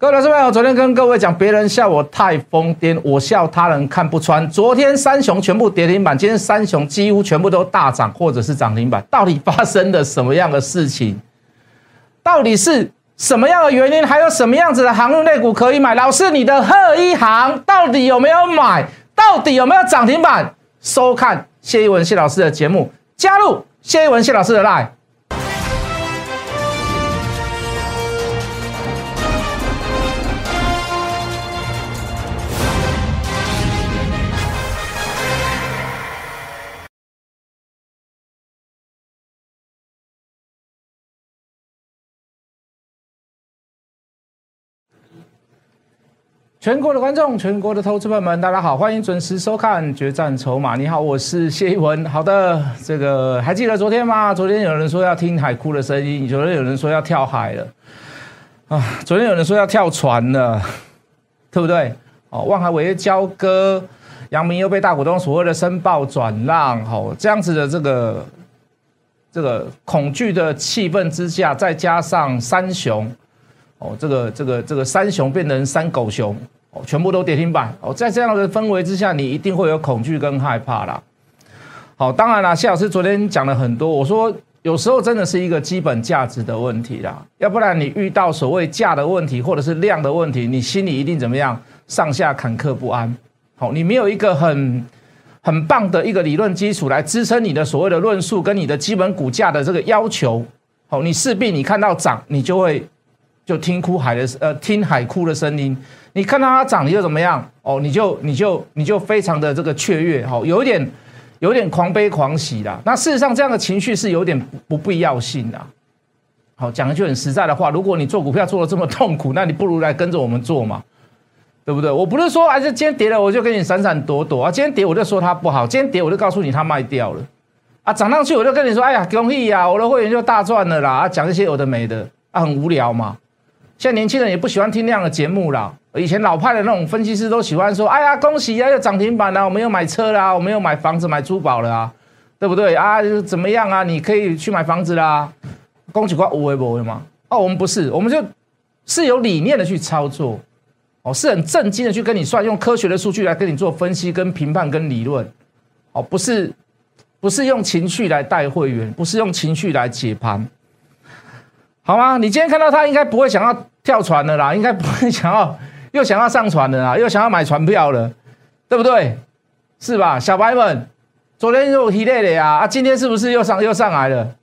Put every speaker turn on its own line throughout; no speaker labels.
各位老师朋友，昨天跟各位讲，别人笑我太疯癫，我笑他人看不穿。昨天三雄全部跌停板，今天三雄几乎全部都大涨或者是涨停板，到底发生了什么样的事情？到底是什么样的原因？还有什么样子的航运类股可以买？老师，你的贺一航到底有没有买？到底有没有涨停板？收看谢一文谢老师的节目，加入谢一文谢老师的 line。全国的观众，全国的投资朋友们，大家好，欢迎准时收看《决战筹码》。你好，我是谢一文。好的，这个还记得昨天吗？昨天有人说要听海哭的声音，有人有人说要跳海了啊！昨天有人说要跳船了，对不对？哦，望海伟业交割，杨明又被大股东所谓的申报转让，好，这样子的这个这个恐惧的气氛之下，再加上三雄。哦，这个这个这个三雄变成三狗熊，哦，全部都跌停板。哦，在这样的氛围之下，你一定会有恐惧跟害怕啦。好，当然啦，谢老师昨天讲了很多，我说有时候真的是一个基本价值的问题啦，要不然你遇到所谓价的问题或者是量的问题，你心里一定怎么样，上下坎坷不安。好，你没有一个很很棒的一个理论基础来支撑你的所谓的论述跟你的基本股价的这个要求。好，你势必你看到涨，你就会。就听哭海的呃，听海哭的声音。你看到它涨，你就怎么样？哦，你就你就你就非常的这个雀跃，好，有一点有点狂悲狂喜啦。那事实上，这样的情绪是有点不必要性的。好，讲一句很实在的话，如果你做股票做的这么痛苦，那你不如来跟着我们做嘛，对不对？我不是说，哎，这今天跌了我就跟你闪闪躲躲啊，今天跌我就说它不好，今天跌我就告诉你它卖掉了啊，涨上去我就跟你说，哎呀，恭喜呀，我的会员就大赚了啦，啊，讲一些有的没的啊，很无聊嘛。现在年轻人也不喜欢听那样的节目了。以前老派的那种分析师都喜欢说：“哎呀，恭喜呀，又涨停板了，我们又买车啦，我们又买房子、买珠宝了啊，对不对啊？怎么样啊？你可以去买房子啦，恭喜挂无为不为吗？哦，我们不是，我们就是有理念的去操作，哦，是很正经的去跟你算，用科学的数据来跟你做分析、跟评判、跟理论，哦，不是，不是用情绪来带会员，不是用情绪来解盘。”好吗？你今天看到他，应该不会想要跳船的啦，应该不会想要又想要上船的啦，又想要买船票了，对不对？是吧？小白们，昨天又提累了呀，啊，今天是不是又上又上来了？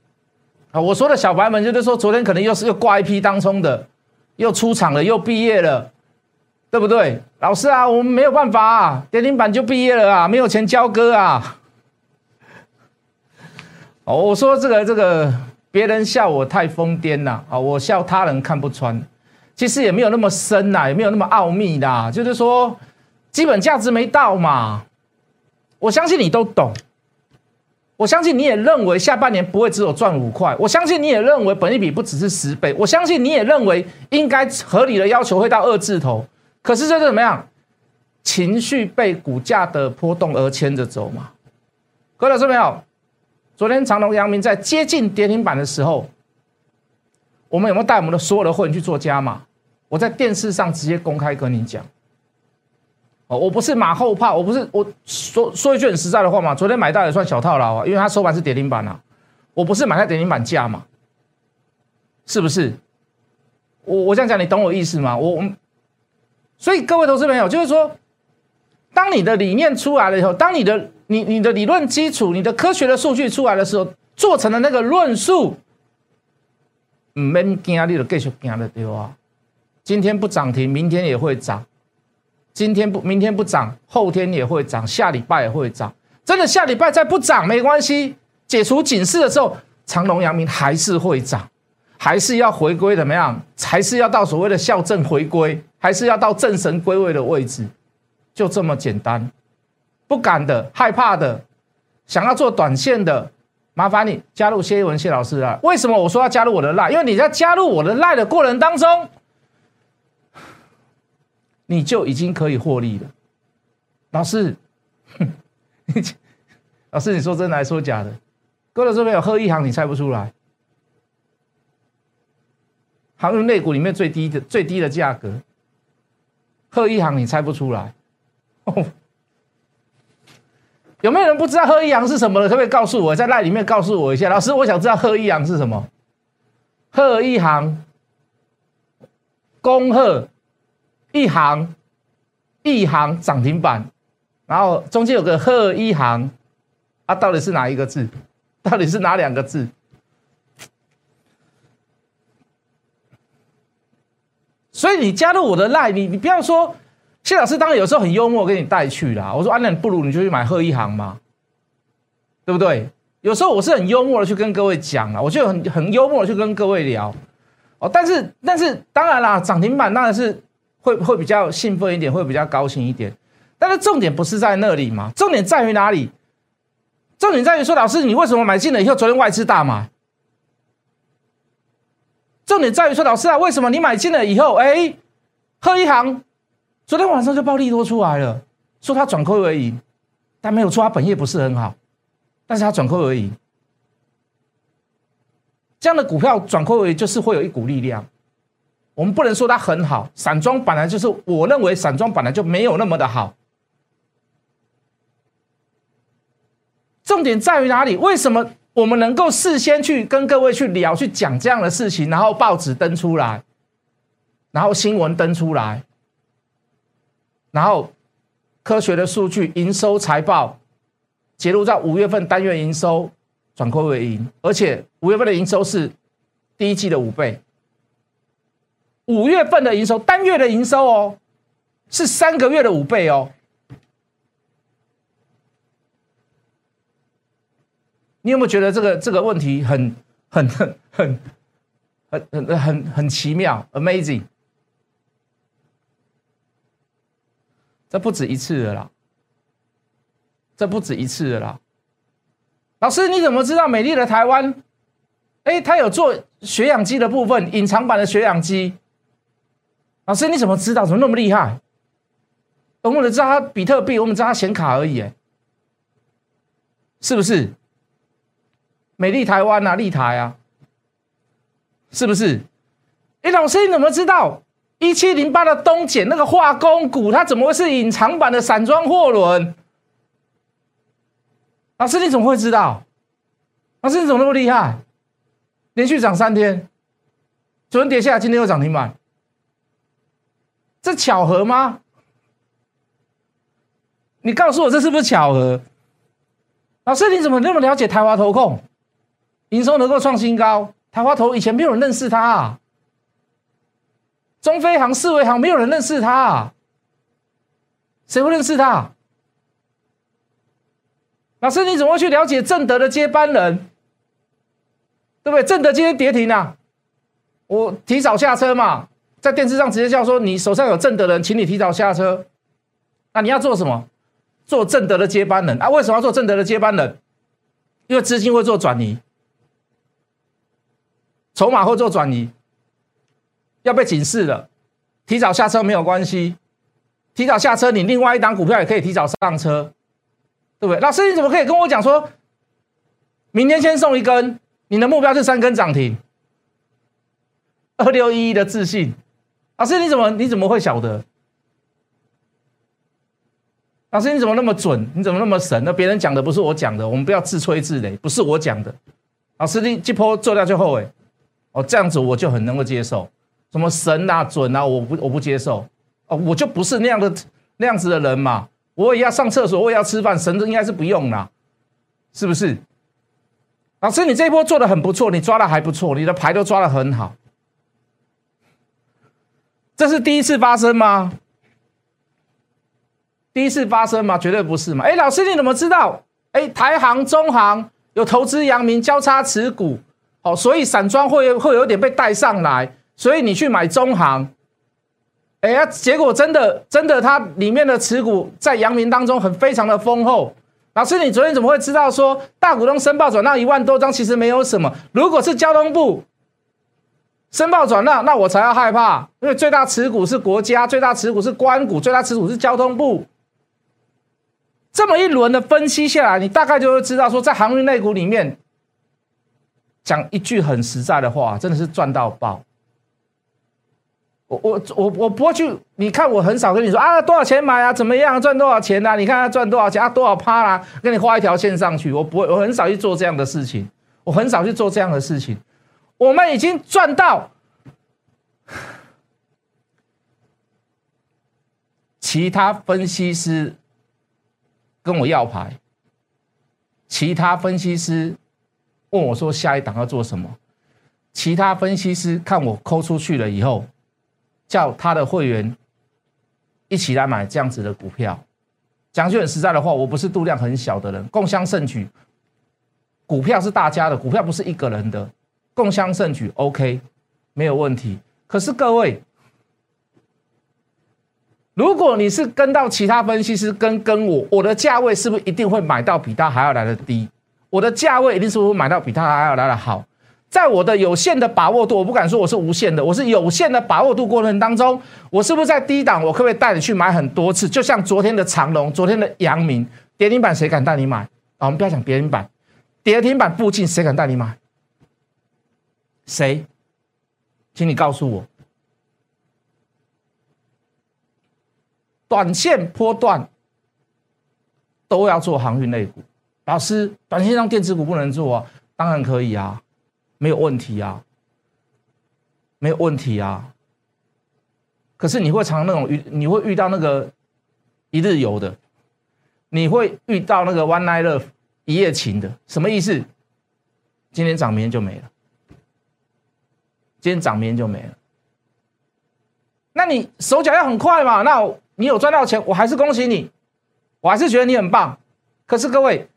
啊，我说的小白们就是说，昨天可能又是又挂一批当冲的，又出场了，又毕业了，对不对？老师啊，我们没有办法啊，跌停板就毕业了啊，没有钱交割啊。哦，我说这个这个。别人笑我太疯癫了啊！我笑他人看不穿，其实也没有那么深呐，也没有那么奥秘的，就是说基本价值没到嘛。我相信你都懂，我相信你也认为下半年不会只有赚五块，我相信你也认为本益比不只是十倍，我相信你也认为应该合理的要求会到二字头。可是这是怎么样？情绪被股价的波动而牵着走嘛？各位老师没有？昨天长隆、阳明在接近跌停板的时候，我们有没有带我们的所有的会员去做加码？我在电视上直接公开跟你讲，哦，我不是马后炮，我不是我说说一句很实在的话嘛。昨天买到也算小套牢啊，因为它收盘是跌停板啊，我不是买在跌停板价嘛，是不是？我我这样讲，你懂我意思吗？我我，所以各位投资朋友，就是说，当你的理念出来了以后，当你的你你的理论基础，你的科学的数据出来的时候，做成的那个论述，唔免惊，你就继续惊了对啊。今天不涨停，明天也会涨；今天不，明天不涨，后天也会涨，下礼拜也会涨。真的下礼拜再不涨没关系，解除警示的时候，长隆、阳明还是会涨，还是要回归怎么样？还是要到所谓的校正回归，还是要到正神归位的位置，就这么简单。不敢的、害怕的、想要做短线的，麻烦你加入谢一文谢老师啊！为什么我说要加入我的赖？因为你在加入我的赖的过程当中，你就已经可以获利了。老师，老师，你说真的还是说假的？哥的这边有喝一行，你猜不出来？航运内股里面最低的最低的价格，贺一航你猜不出来？哦有没有人不知道贺一航是什么的？可不可以告诉我，在那里面告诉我一下？老师，我想知道贺一航是什么？贺一航，恭贺一航，一航涨停板，然后中间有个贺一航，啊，到底是哪一个字？到底是哪两个字？所以你加入我的赖，你你不要说谢老师，当然有时候很幽默，给你带去啦。我说啊，那不如你就去买贺一航嘛，对不对？有时候我是很幽默的去跟各位讲啊，我就很很幽默的去跟各位聊哦。但是但是当然啦，涨停板当然是会会比较兴奋一点，会比较高兴一点。但是重点不是在那里嘛，重点在于哪里？重点在于说，老师你为什么买进了以后，昨天外资大买？重点在于说，老师啊，为什么你买进了以后，哎，贺一航昨天晚上就暴利多出来了，说他转亏为盈，但没有错，他本业不是很好，但是他转亏为盈，这样的股票转亏为盈就是会有一股力量。我们不能说它很好，散装本来就是，我认为散装本来就没有那么的好。重点在于哪里？为什么？我们能够事先去跟各位去聊、去讲这样的事情，然后报纸登出来，然后新闻登出来，然后科学的数据、营收财报揭露在五月份单月营收转亏为盈，而且五月份的营收是第一季的五倍，五月份的营收单月的营收哦，是三个月的五倍哦。你有没有觉得这个这个问题很很很很很很很很奇妙？Amazing！这不止一次了啦，这不止一次了啦。老师，你怎么知道美丽的台湾？哎，他有做血氧机的部分，隐藏版的血氧机。老师，你怎么知道？怎么那么厉害？我们只知道他比特币，我们知道他显卡而已，哎，是不是？美丽台湾啊，立台啊，是不是？哎，老师你怎么知道一七零八的东碱那个化工股，它怎么会是隐藏版的散装货轮？老师你怎么会知道？老师你怎么那么厉害？连续涨三天，昨天跌下来，今天又涨停板，这巧合吗？你告诉我这是不是巧合？老师你怎么那么了解台华投控？营收能够创新高，台华投以前没有人认识它，中飞航、四维航没有人认识它，谁会认识他？老师，你怎么会去了解正德的接班人？对不对？正德今天跌停啊，我提早下车嘛，在电视上直接叫说，你手上有正德人，请你提早下车。那你要做什么？做正德的接班人啊？为什么要做正德的接班人？因为资金会做转移。筹码会做转移，要被警示了，提早下车没有关系，提早下车，你另外一档股票也可以提早上车，对不对？老师你怎么可以跟我讲说，明天先送一根，你的目标是三根涨停，二六一一的自信，老师你怎么你怎么会晓得？老师你怎么那么准？你怎么那么神？那别人讲的不是我讲的，我们不要自吹自擂，不是我讲的，老师你这波做掉就后悔。哦，这样子我就很能够接受，什么神啊、准啊，我不我不接受。哦，我就不是那样的那样子的人嘛。我也要上厕所，我也要吃饭，神应该是不用啦，是不是？老师，你这一波做的很不错，你抓的还不错，你的牌都抓的很好。这是第一次发生吗？第一次发生吗？绝对不是嘛。哎，老师你怎么知道？哎，台行、中行有投资阳明交叉持股。哦，所以散装会会有点被带上来，所以你去买中行，哎呀，结果真的真的，它里面的持股在阳明当中很非常的丰厚。老师，你昨天怎么会知道说大股东申报转让一万多张，其实没有什么？如果是交通部申报转让，那我才要害怕，因为最大持股是国家，最大持股是关股，最大持股是交通部。这么一轮的分析下来，你大概就会知道说，在航运类股里面。讲一句很实在的话，真的是赚到爆。我我我我不会去，你看我很少跟你说啊，多少钱买啊，怎么样赚多少钱啊？你看他赚多少钱啊，多少趴啦，给你画一条线上去。我不会，我很少去做这样的事情，我很少去做这样的事情。我们已经赚到，其他分析师跟我要牌，其他分析师问我说下一档要做什么，其他分析师看我抠出去了以后。叫他的会员一起来买这样子的股票。讲句很实在的话，我不是度量很小的人，共襄盛举。股票是大家的，股票不是一个人的，共襄盛举，OK，没有问题。可是各位，如果你是跟到其他分析师跟跟我，我的价位是不是一定会买到比他还要来的低？我的价位一定是会买到比他还要来的好？在我的有限的把握度，我不敢说我是无限的，我是有限的把握度过程当中，我是不是在低档？我可不可以带你去买很多次？就像昨天的长隆，昨天的阳明跌停板，谁敢带你买？啊，我们不要讲跌停板，跌停板附近谁敢带你买？谁？请你告诉我，短线波段都要做航运类股，老师，短线上电子股不能做啊？当然可以啊。没有问题啊，没有问题啊。可是你会常那种遇，你会遇到那个一日游的，你会遇到那个 one night love 一夜情的，什么意思？今天涨，明天就没了。今天涨，明天就没了。那你手脚要很快嘛？那你有赚到钱，我还是恭喜你，我还是觉得你很棒。可是各位，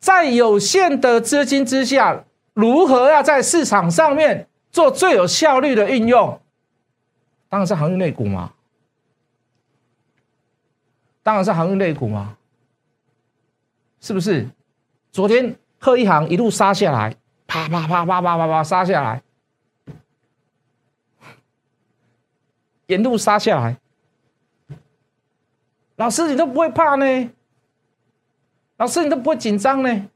在有限的资金之下。如何要在市场上面做最有效率的运用？当然是航运内股嘛，当然是航运内股嘛，是不是？昨天贺一航一路杀下来，啪啪啪啪啪啪啪杀下来，沿路杀下来，老师你都不会怕呢？老师你都不会紧张呢？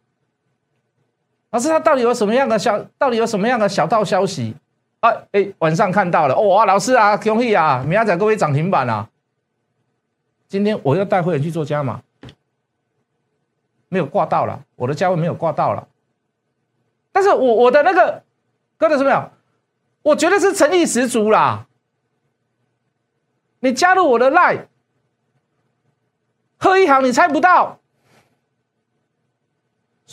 老师，他到底有什么样的小？到底有什么样的小道消息？啊，哎，晚上看到了哦，老师啊，恭喜啊，明仔各位涨停板啊！今天我要带会员去做加码，没有挂到了，我的价位没有挂到了。但是我我的那个，各位什么有？我觉得是诚意十足啦。你加入我的 line，贺一航，你猜不到。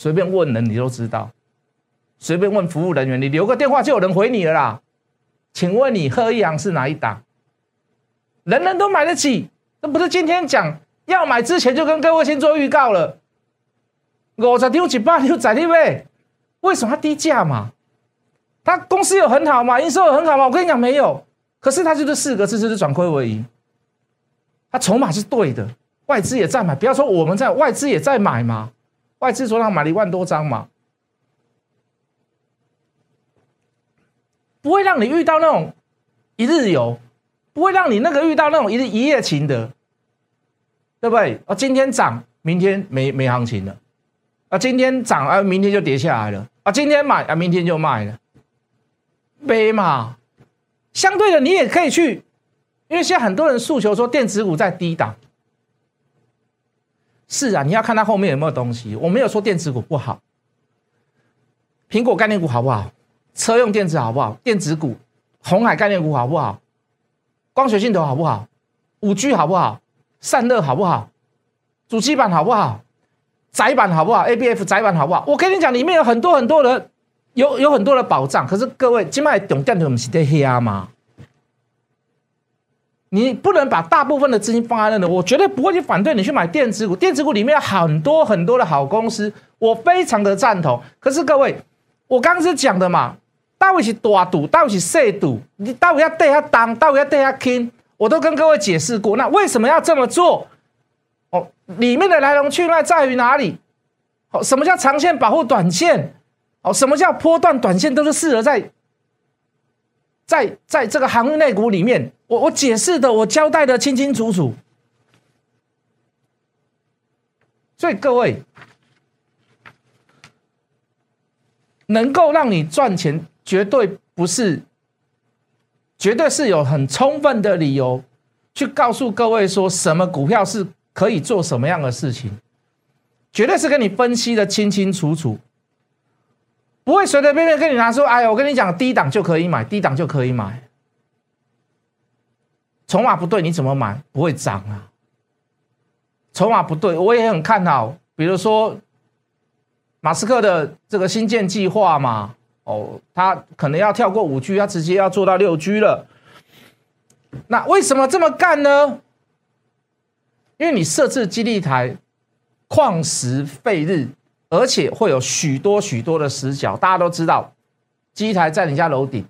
随便问人，你都知道。随便问服务人员，你留个电话就有人回你了啦。请问你贺一阳是哪一档？人人都买得起，那不是今天讲要买之前就跟各位先做预告了。五十丢几百丢在地位，为什么它低价嘛？它公司有很好嘛，营收有很好嘛？我跟你讲没有，可是它就是四个字，就是转亏为盈。它筹码是对的，外资也在买，不要说我们在，外资也在买嘛。外资昨天买了一万多张嘛，不会让你遇到那种一日游，不会让你那个遇到那种一日一夜情的，对不对？啊，今天涨，明天没没行情了，啊，今天涨啊，明天就跌下来了，啊，今天买啊，明天就卖了，悲嘛。相对的，你也可以去，因为现在很多人诉求说电子股在低档。是啊，你要看它后面有没有东西。我没有说电子股不好，苹果概念股好不好？车用电子好不好？电子股，红海概念股好不好？光学镜头好不好？五 G 好不好？散热好不好？主机板好不好？窄板好不好？ABF 窄板好不好？我跟你讲，里面有很多很多的，有有很多的保障。可是各位，今麦懂电的我们是在黑啊吗？你不能把大部分的资金放在那里，我绝对不会去反对你去买电子股。电子股里面有很多很多的好公司，我非常的赞同。可是各位，我刚刚是讲的嘛，到底是大赌，到底是小赌，你到底要对他当，到底要对他听，我都跟各位解释过。那为什么要这么做？哦，里面的来龙去脉在于哪里？哦，什么叫长线保护短线？哦，什么叫波段短线都是适合在。在在这个航运类股里面，我我解释的，我交代的清清楚楚。所以各位，能够让你赚钱，绝对不是绝对是有很充分的理由去告诉各位说什么股票是可以做什么样的事情，绝对是跟你分析的清清楚楚，不会随随便便跟你拿说，哎呀，我跟你讲，低档就可以买，低档就可以买，筹码不对你怎么买不会涨啊？筹码不对，我也很看好，比如说马斯克的这个新建计划嘛。哦，他可能要跳过五 G，他直接要做到六 G 了。那为什么这么干呢？因为你设置基地台，旷时废日，而且会有许多许多的死角。大家都知道，基台在你家楼顶，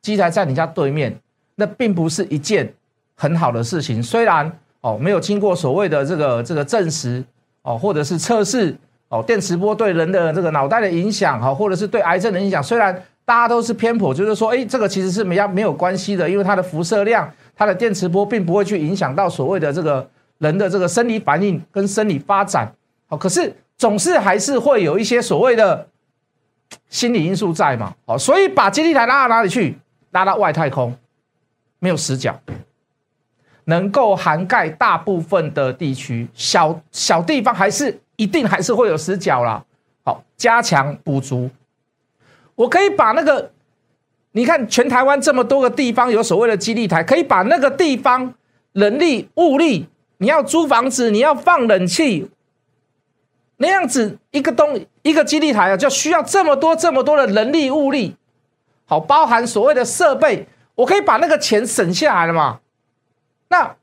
基台在你家对面，那并不是一件很好的事情。虽然哦，没有经过所谓的这个这个证实哦，或者是测试。哦，电磁波对人的这个脑袋的影响，哈，或者是对癌症的影响，虽然大家都是偏颇，就是说，哎，这个其实是没要没有关系的，因为它的辐射量，它的电磁波并不会去影响到所谓的这个人的这个生理反应跟生理发展。好，可是总是还是会有一些所谓的心理因素在嘛。好，所以把基地台拉到哪里去？拉到外太空，没有死角，能够涵盖大部分的地区，小小地方还是。一定还是会有死角啦。好，加强补足。我可以把那个，你看全台湾这么多个地方有所谓的基地台，可以把那个地方人力物力，你要租房子，你要放冷气，那样子一个东一个基地台啊，就需要这么多这么多的人力物力。好，包含所谓的设备，我可以把那个钱省下来了嘛？那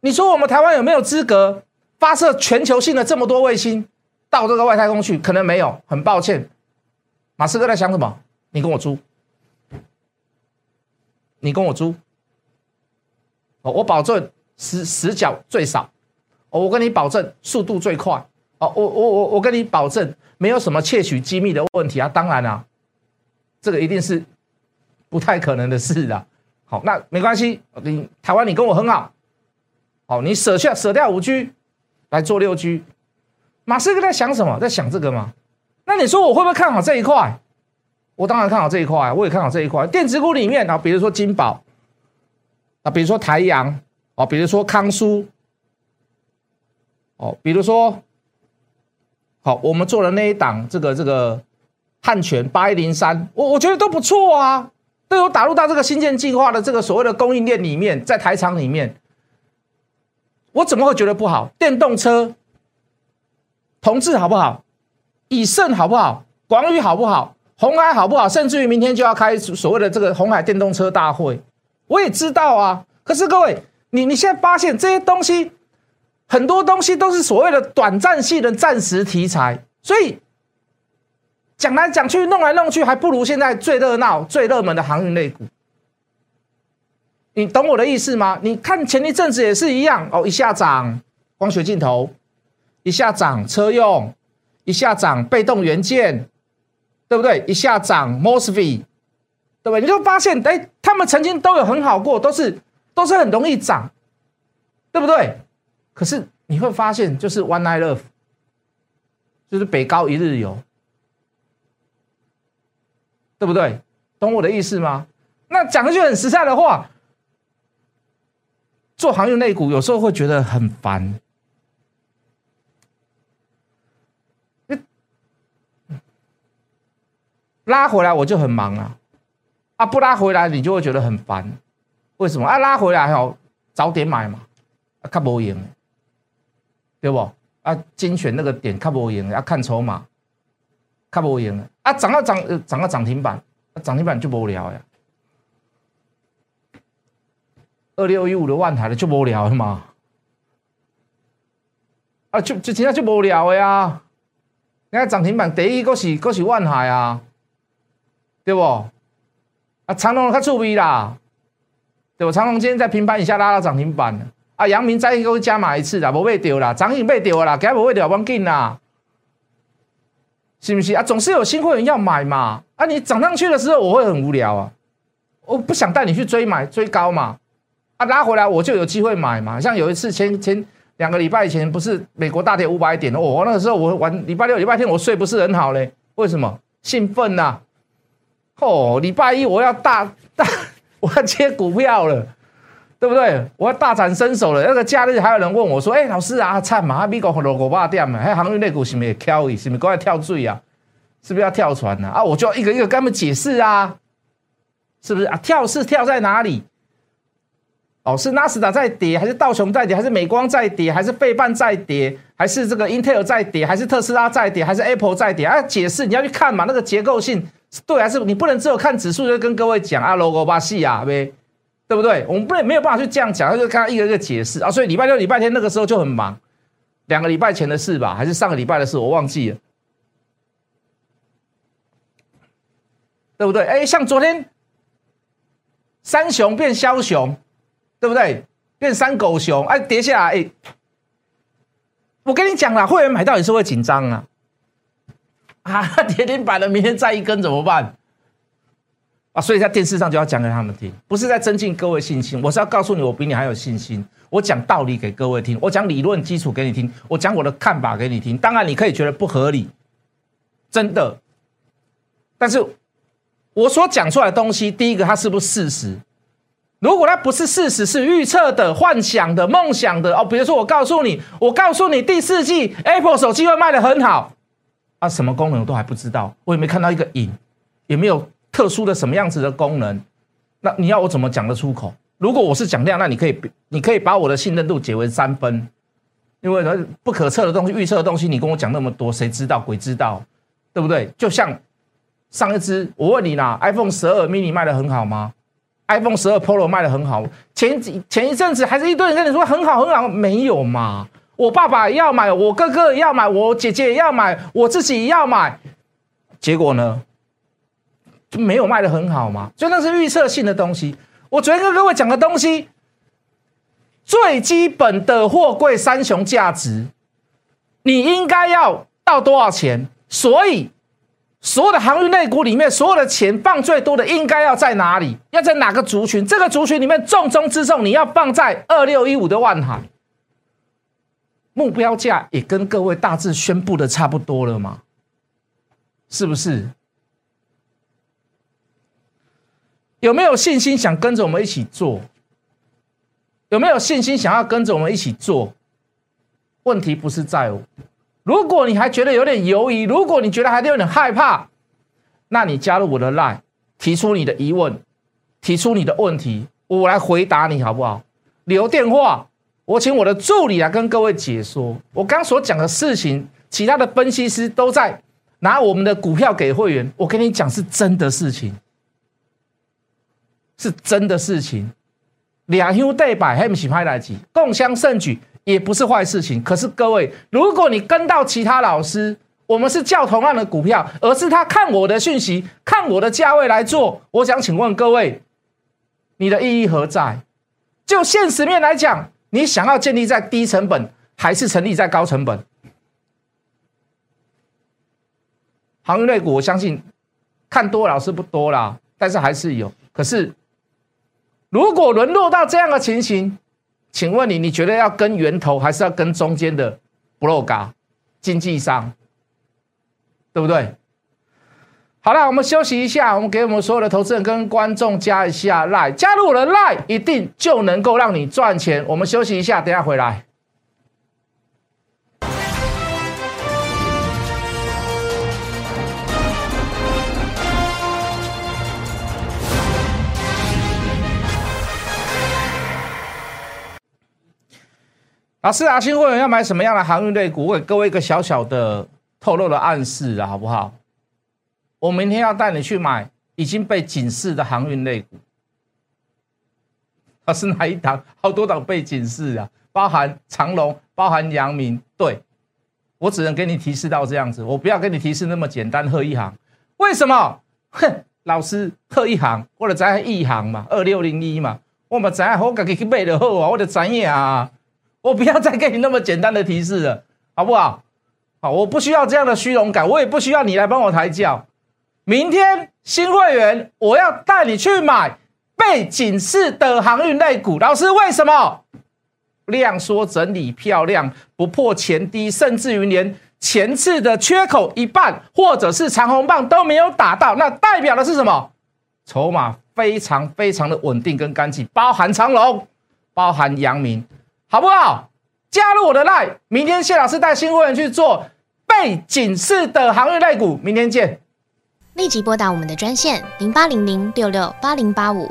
你说我们台湾有没有资格？发射全球性的这么多卫星到这个外太空去，可能没有。很抱歉，马斯克在想什么？你跟我租，你跟我租。哦，我保证死死角最少。我跟你保证速度最快。哦，我我我我跟你保证没有什么窃取机密的问题啊。当然啦，这个一定是不太可能的事啊。好，那没关系。你台湾你跟我很好。好，你舍下舍掉五 G。来做六 G，马斯克在想什么？在想这个吗？那你说我会不会看好这一块？我当然看好这一块，我也看好这一块。电子股里面啊，比如说金宝啊，比如说台阳哦，比如说康舒哦，比如说好，我们做的那一档这个这个汉泉八一零三，我我觉得都不错啊，都有打入到这个新建计划的这个所谓的供应链里面，在台厂里面。我怎么会觉得不好？电动车，同志好不好？以盛好不好？广宇好不好？红海好不好？甚至于明天就要开所谓的这个红海电动车大会，我也知道啊。可是各位，你你现在发现这些东西，很多东西都是所谓的短暂性的暂时题材，所以讲来讲去，弄来弄去，还不如现在最热闹、最热门的航运类股。你懂我的意思吗？你看前一阵子也是一样哦，一下涨光学镜头，一下涨车用，一下涨被动元件，对不对？一下涨 mosfet，对不对？你就发现，哎，他们曾经都有很好过，都是都是很容易涨，对不对？可是你会发现，就是 one night love，就是北高一日游，对不对？懂我的意思吗？那讲一句很实在的话。做航运类股有时候会觉得很烦，拉回来我就很忙啊，啊不拉回来你就会觉得很烦，为什么？啊？拉回来哦，早点买嘛，啊看不赢，对不？啊精选那个点看不赢，要看筹码，看不赢啊涨到涨涨到涨停板，涨停板就无聊呀。二六一五的万台的就无聊嘛，啊，就就其他就无聊的呀。你看涨停板第一个是个是万海啊，对不？啊，长隆较趣味啦，对不？长隆今天在平盘以下拉到涨停板啊，阳明再一个加码一次啦，无被丢啦，涨停被丢啦，今日无被掉，忘紧啦，是不是啊？总是有新会员要买嘛，啊，你涨上去的时候我会很无聊啊，我不想带你去追买追高嘛。拉回来我就有机会买嘛，像有一次前前两个礼拜前不是美国大跌五百点哦，那个时候我玩礼拜六礼拜天我睡不是很好嘞，为什么？兴奋呐！哦，礼拜一我要大大我要接股票了，对不对？我要大展身手了。那个假日还有人问我说：“哎，老师啊，惨嘛，美国落五八点嘛，还航运类股是不是跳是不是过来跳水啊？是不是要跳船呢？啊，我就一个一个跟他们解释啊，是不是啊？跳是跳在哪里？哦，是纳斯达在跌，还是道琼在跌，还是美光在跌，还是费半在跌，还是这个 Intel 在跌，还是特斯拉在跌，还是 Apple 在跌？啊解释，你要去看嘛，那个结构性对还是你不能只有看指数就跟各位讲啊，logo 巴西啊呗，对不对？我们不能没有办法去这样讲，就看一个一个解释啊。所以礼拜六、礼拜天那个时候就很忙，两个礼拜前的事吧，还是上个礼拜的事，我忘记了，对不对？哎，像昨天三雄变枭雄。对不对？变三狗熊，哎，跌下来，哎，我跟你讲了，会员买到也是会紧张啊，啊，跌停板了，明天再一根怎么办？啊，所以在电视上就要讲给他们听，不是在增进各位信心，我是要告诉你，我比你还有信心。我讲道理给各位听，我讲理论基础给你听，我讲我的看法给你听。当然你可以觉得不合理，真的，但是我所讲出来的东西，第一个它是不是事实？如果它不是事实，是预测的、幻想的、梦想的哦。比如说，我告诉你，我告诉你，第四季 Apple 手机会卖的很好啊，什么功能我都还不知道，我也没看到一个影，也没有特殊的什么样子的功能。那你要我怎么讲得出口？如果我是讲量，那你可以，你可以把我的信任度解为三分，因为不可测的东西、预测的东西，你跟我讲那么多，谁知道？鬼知道，对不对？就像上一支，我问你啦，iPhone 十二 mini 卖的很好吗？iPhone 十二 Pro 卖的很好，前几前一阵子还是一堆人跟你说很好很好，没有嘛？我爸爸要买，我哥哥要买，我姐姐要买，我自己要买，结果呢就没有卖的很好嘛？就那是预测性的东西。我昨天跟各位讲的东西，最基本的货柜三雄价值，你应该要到多少钱？所以。所有的航运类股里面，所有的钱放最多的应该要在哪里？要在哪个族群？这个族群里面重中之重，你要放在二六一五的万海。目标价也跟各位大致宣布的差不多了吗？是不是？有没有信心想跟着我们一起做？有没有信心想要跟着我们一起做？问题不是在。如果你还觉得有点犹豫，如果你觉得还有点害怕，那你加入我的 line，提出你的疑问，提出你的问题，我来回答你好不好？留电话，我请我的助理来跟各位解说。我刚所讲的事情，其他的分析师都在拿我们的股票给会员。我跟你讲，是真的事情，是真的事情。两兄对摆，还不是拍来几，共襄盛举。也不是坏事情，可是各位，如果你跟到其他老师，我们是叫同样的股票，而是他看我的讯息，看我的价位来做，我想请问各位，你的意义何在？就现实面来讲，你想要建立在低成本，还是成立在高成本？航运类股，我相信看多老师不多啦，但是还是有。可是如果沦落到这样的情形，请问你，你觉得要跟源头，还是要跟中间的 blog 经纪商，对不对？好了，我们休息一下，我们给我们所有的投资人跟观众加一下 line，加入我的 line，一定就能够让你赚钱。我们休息一下，等下回来。老师啊，新会员要买什么样的航运类股？我给各位一个小小的透露的暗示啊，好不好？我明天要带你去买已经被警示的航运类股。它是哪一档？好多档被警示啊，包含长隆，包含阳明。对，我只能给你提示到这样子，我不要跟你提示那么简单。贺一航，为什么？哼，老师，贺一航或者在一航嘛，二六零一嘛，我们知我自己去买就好啊，我就知影啊。我不要再给你那么简单的提示了，好不好？好，我不需要这样的虚荣感，我也不需要你来帮我抬轿。明天新会员，我要带你去买被警示的航运类股。老师，为什么？量缩整理漂亮，不破前低，甚至于连前次的缺口一半，或者是长红棒都没有打到，那代表的是什么？筹码非常非常的稳定跟干净，包含长隆，包含阳明，好不好？加入我的 line，明天谢老师带新会员去做背景式的航运类股，明天见。
立即拨打我们的专线零八零零六六八零八五